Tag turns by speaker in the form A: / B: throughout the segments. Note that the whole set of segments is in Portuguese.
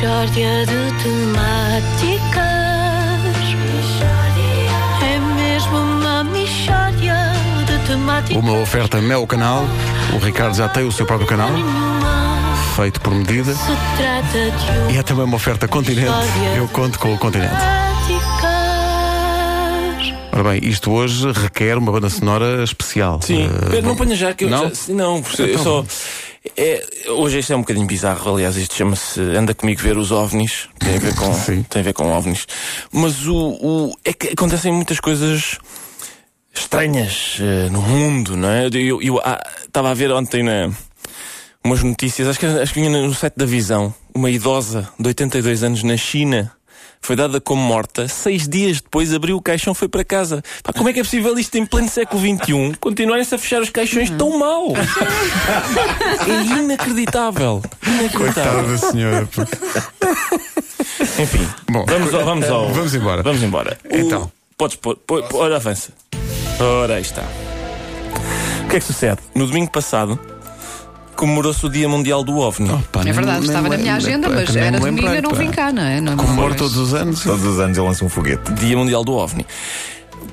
A: Mishória de temáticas. É mesmo uma mishória de temáticas.
B: Uma oferta Mel Canal. O Ricardo já tem o seu próprio canal, feito por medida.
A: se trata de um
B: E é também uma oferta Continente. Eu conto com o Continente. Ora bem, isto hoje requer uma banda sonora especial.
C: Sim, Pedro, não ponha já que eu
B: não?
C: já- não, eu
B: Então.
C: só. É, hoje isto é um bocadinho bizarro, aliás, isto chama-se Anda comigo ver os ovnis. Tem a ver com, tem a ver com ovnis. Mas o, o- é que acontecem muitas coisas estranhas eh, no mundo, não é? Eu ah, estava a ver ontem na, umas notícias, acho que, acho que vinha no site da Visão, uma idosa de 82 anos na China. Foi dada como morta. Seis dias depois abriu o caixão foi para casa. Pá, como é que é possível isto em pleno século XXI continuarem-se a fechar os caixões tão mal? é inacreditável. Inacreditável.
B: Coitada da senhora.
C: Enfim,
B: Bom,
C: vamos, ao, vamos, ao,
B: vamos embora.
C: Vamos embora. O-
B: Então.
C: Podes pôr. pôr- pôr- Ora, avança. Ora, aí está. O que é que sucede? No domingo passado comemorou-se o Dia Mundial do OVNI.
B: Opa,
D: É
B: nem-
D: verdade, estava na minha agenda,
B: pá,
D: mas
B: que nem
D: era domingo e não
B: pá.
D: vim cá, não é? Não, não
B: Comemoro todos os anos.
E: Todos os anos eu lanço um foguete.
C: Dia Mundial do OVNI.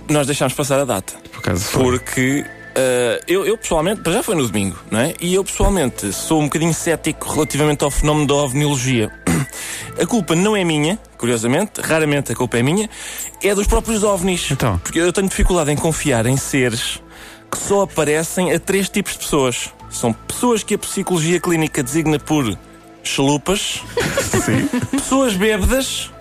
C: Nós deixámos passar a data.
B: Por acaso foi.
C: Porque eh, eu, eu pessoalmente, para já foi no domingo, não é? E eu pessoalmente sou um bocadinho cético relativamente ao fenómeno da ovniologia. A culpa não é minha, curiosamente, raramente a culpa é minha, é dos próprios ovnis.
B: Então?
C: Porque eu tenho dificuldade em confiar em seres que só aparecem a três tipos de pessoas. São pessoas que a psicologia clínica designa por chalupas, pessoas bêbadas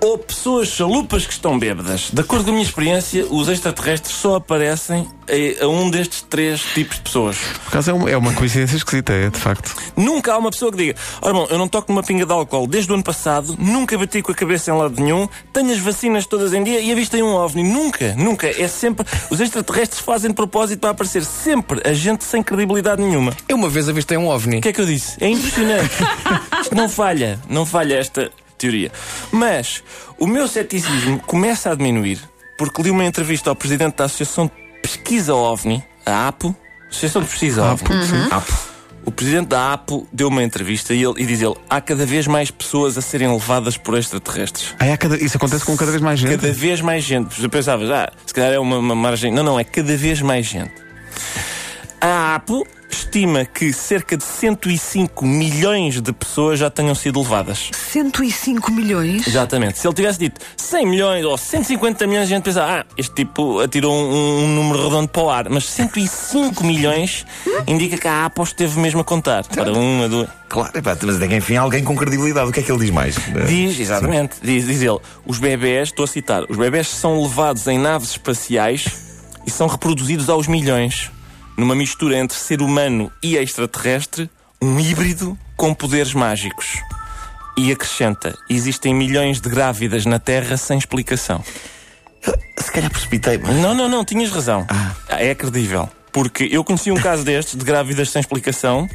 C: ou pessoas chalupas que estão bêbadas. De acordo com a minha experiência, os extraterrestres só aparecem a, a um destes três tipos de pessoas.
B: Por acaso é uma, é uma coincidência esquisita, é de facto.
C: Nunca há uma pessoa que diga: Ora bom, eu não toco numa pinga de álcool desde o ano passado, nunca bati com a cabeça em lado nenhum, tenho as vacinas todas em dia e avistei um OVNI. Nunca, nunca. É sempre. Os extraterrestres fazem de propósito para aparecer sempre a gente sem credibilidade nenhuma.
F: Eu uma vez avistei um OVNI.
C: O que é que eu disse? É impressionante. Isto não falha, não falha esta teoria. Mas o meu ceticismo começa a diminuir porque li uma entrevista ao presidente da Associação de Pesquisa OVNI, a APO, Associação de Pesquisa OVNI. APO. O presidente da APO deu uma entrevista e, ele, e diz ele: há cada vez mais pessoas a serem levadas por extraterrestres.
B: Ah, é cada- isso acontece com cada vez mais gente.
C: Cada vez mais gente. Tu pensavas, ah, se calhar é uma, uma margem. Não, não, é cada vez mais gente. A APO estima que cerca de 105 milhões de pessoas já tenham sido levadas.
D: 105 milhões?
C: Exatamente. Se ele tivesse dito 100 milhões ou 150 milhões, a gente pensava, ah, este tipo atirou um, um número redondo para o ar. Mas 105 milhões indica que a APO esteve mesmo a contar. Para uma, duas.
E: Claro, epá, mas é que enfim alguém com credibilidade. O que é que ele diz mais?
C: Diz, exatamente, diz, diz ele, os bebés, estou a citar, os bebés são levados em naves espaciais e são reproduzidos aos milhões, numa mistura entre ser humano e extraterrestre, um híbrido com poderes mágicos. E acrescenta, existem milhões de grávidas na Terra sem explicação.
E: Se calhar precipitei.
C: Não, não, não, tinhas razão. É credível. Porque eu conheci um caso destes, de grávidas sem explicação,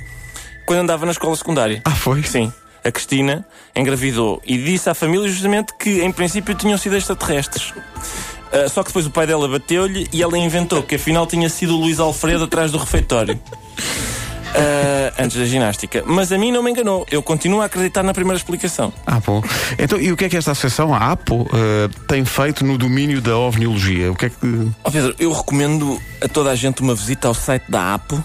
C: quando andava na escola secundária.
B: Ah, foi?
C: Sim. A Cristina engravidou e disse à família justamente que, em princípio, tinham sido extraterrestres. Ah, só que depois o pai dela bateu-lhe e ela inventou que afinal tinha sido o Luís Alfredo atrás do refeitório. Ah, antes da ginástica. Mas a mim não me enganou. Eu continuo a acreditar na primeira explicação.
B: Ah, bom. Então, e o que é que esta associação, a APO, eh, tem feito no domínio da ovniologia? O que é que.
C: Ó Pedro, eu recomendo a toda a gente uma visita ao site da APO.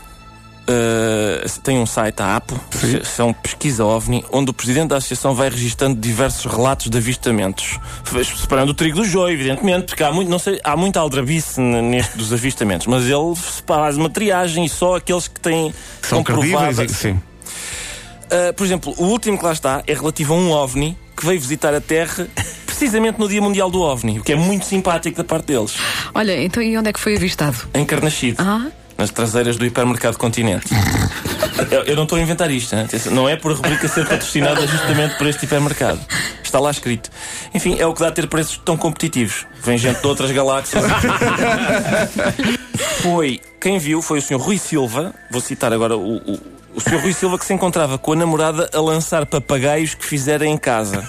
C: Uh, tem um site, a APO, são pesquisa OVNI, onde o presidente da associação vai registando diversos relatos de avistamentos, separando o trigo do joio, evidentemente, porque há, muito, não sei, há muita aldrabice neste dos avistamentos, mas ele faz uma triagem e só aqueles que têm
B: São credíveis? e- Sim.
C: Uh, por exemplo, o último que lá está é relativo a um OVNI que veio visitar a Terra precisamente no Dia Mundial do OVNI, o que é muito simpático da parte deles,
D: Olha, então e onde é que foi avistado?
C: em Carnaxide.
D: Ah,
C: nas traseiras do hipermercado Continente. eu, eu não estou a inventar isto? Atenção, não é por a rubrica ser patrocinada justamente por este hipermercado. Está lá escrito. Enfim, é o que dá a ter preços tão competitivos. Vem gente de outras galáxias. foi, quem viu foi o Sr. Rui Silva, vou citar agora o, o, o Sr. Rui Silva que se encontrava com a namorada a lançar papagaios que fizera em casa.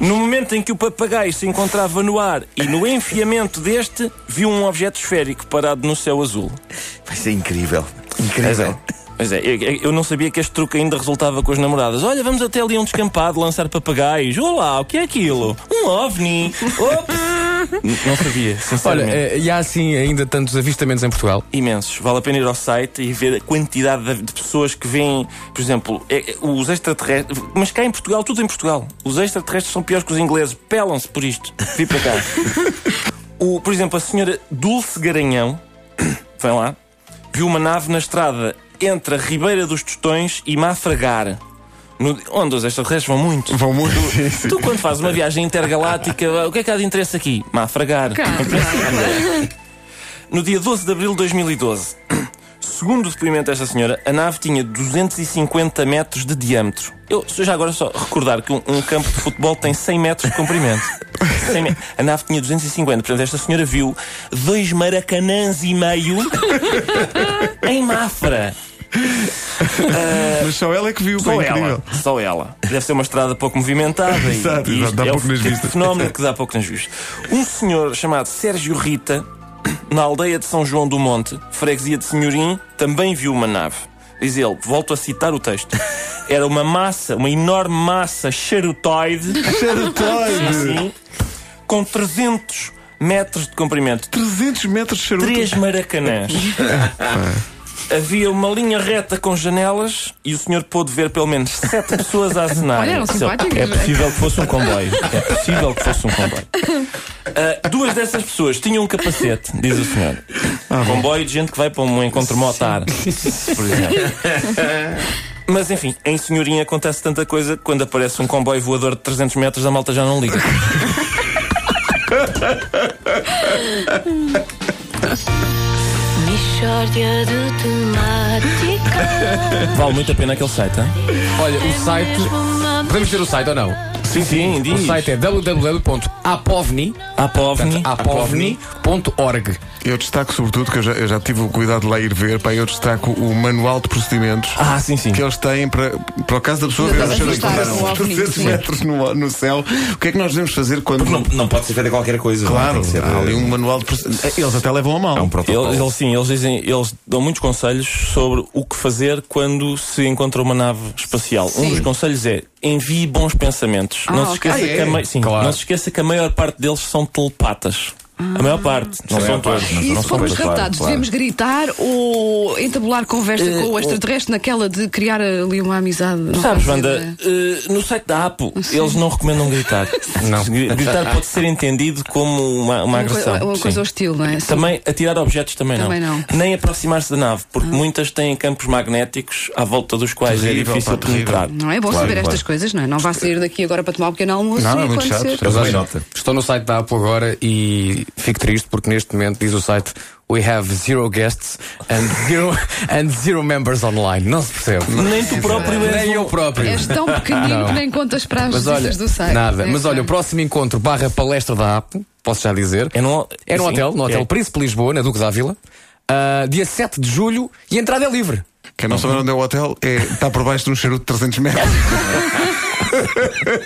C: No momento em que o papagaio se encontrava no ar e no enfiamento deste, viu um objeto esférico parado no céu azul.
E: Vai ser incrível. Incrível.
C: É, Pois é, eu, eu não sabia que este truque ainda resultava com as namoradas. Olha, vamos até ali a um descampado lançar papagaios. Olá, o que é aquilo? Um ovni. Ops. Não sabia,
F: Olha,
C: sinceramente.
F: eh, e há assim ainda tantos avistamentos em Portugal.
C: Imensos. Vale a pena ir ao site e ver a quantidade de, pessoas que veem, por exemplo, é- é- os extraterrestres. Mas cá em Portugal, tudo em Portugal. Os extraterrestres são piores que os ingleses. Pelam-se por isto. Vi para cá. o, por exemplo, a senhora Dulce Garanhão, vem lá, viu uma nave na estrada entre a Ribeira dos Tostões e Mafragar. No, onde os extraterrestres vão muito.
B: Vão muito. Sim, sim.
C: Tu, quando fazes uma viagem intergaláctica, o que é que há de interesse aqui? Mafragar. No dia 12 de abril de 2012, segundo o depoimento desta senhora, a nave tinha 250 metros de diâmetro. Eu, se eu já agora só recordar que um, um campo de futebol tem 100 metros de comprimento. 100 me- A nave tinha 250, portanto, esta senhora viu dois maracanãs e meio em Mafra.
B: Mas só ela é que viu,
C: Só
B: bem incrível.
C: ela, só ela. Deve ser uma estrada pouco movimentada e,
B: Exato,
C: e
B: exato, dá
C: é
B: pouco nas
C: de
B: vistas.
C: fenómeno que dá pouco nas vistas. Um senhor chamado Sérgio Rita, na aldeia de São João do Monte, freguesia de Senhorim, também viu uma nave. Diz ele, volto a citar o texto. Era uma massa, uma enorme massa charutoide,
B: Charutoide!
C: assim, com 300 metros de comprimento.
B: 300 metros de charuto.
C: Três maracanãs. Havia uma linha reta com janelas e o senhor pôde ver pelo menos sete pessoas a acenar.
D: Olha, eram simpáticos.
C: É possível que fosse um comboio. É possível que fosse um comboio. Ah, duas dessas pessoas tinham um capacete, diz o senhor. Um comboio de gente que vai para um encontro motar, por exemplo. Mas enfim, em senhorinha acontece tanta coisa que quando aparece um comboio voador de 300 metros, a malta já não liga.
A: Mixórdia de temática.
C: Vale muito a pena aquele site, hein?
F: Olha, o site. Podemos dizer o site ou não?
C: Sim, sim,
F: O
C: diz.
F: site é www.apovni.
C: Apovni.
F: apovni.org.
B: Eu destaco sobretudo que eu já, eu já tive o cuidado de lá ir ver, pá, eu destaco o manual de procedimentos
C: Ah, sim, sim.
B: que eles têm para, para o caso da pessoa ver
D: avistar o ovni,
B: 300
D: sim.
B: metros no, no céu. O que é que nós devemos fazer quando.
E: Não, não pode ser feita qualquer coisa. é?
B: Claro,
E: que ser,
B: há ali
E: eh,
B: um manual de procedimentos. Eles até levam a mal.
E: É um protocolo.
C: Eles, eles, sim, eles dizem, eles dão muitos conselhos sobre o que fazer quando se encontra uma nave espacial. Um
D: Sim.
C: dos conselhos é envie bons pensamentos.
D: Ah,
C: não, se esqueça
B: Ah, é?
C: que a mei- sim,
F: Claro.
C: não se esqueça que a maior parte deles são telepatas. A maior parte, não são todos.
E: não
D: E
E: não
D: se formos raptados,
E: claro.
D: devemos gritar ou entabular conversa
C: Eh,
D: com o extraterrestre naquela de criar ali uma amizade? Não
C: Sabes, Wanda,
D: ideia.
C: eh, no site da APO, eles não recomendam gritar.
F: Não.
C: Gritar pode ser entendido como uma, uma
D: Uma
C: agressão.
D: coi- uma
C: sim.
D: coisa hostil, não é? Sim.
C: Também atirar objetos também,
D: Também não. Ah.
C: Nem aproximar-se da nave, porque muitas têm campos magnéticos à volta dos quais é
B: Terrível,
C: difícil
B: pá,
C: penetrar.
D: Não é bom
E: Claro,
D: saber
E: claro.
D: estas coisas, não é? Não vá sair daqui agora para tomar um pequeno almoço
B: Não, é muito chato.
D: acontecer.
F: Estou no site da Apple agora e fico triste porque neste momento diz o site We have zero guests and zero, and zero members online. Não se percebe.
C: Nem tu próprio és
F: Nem eu próprio.
D: És tão pequenino
F: Não.
D: que nem contas para as
F: olha,
D: visitas do site.
F: nada.
D: É,
F: Mas olha, o próximo encontro barra palestra da Apple, posso já dizer,
C: É no,
F: é no
C: sim,
F: hotel, no Hotel
C: é.
F: Príncipe Lisboa, na Duque d'Ávila, ah, dia 7 de julho e a entrada é livre.
B: Quem não sabe onde é o hotel é, está por baixo de um charuto de 300 metros.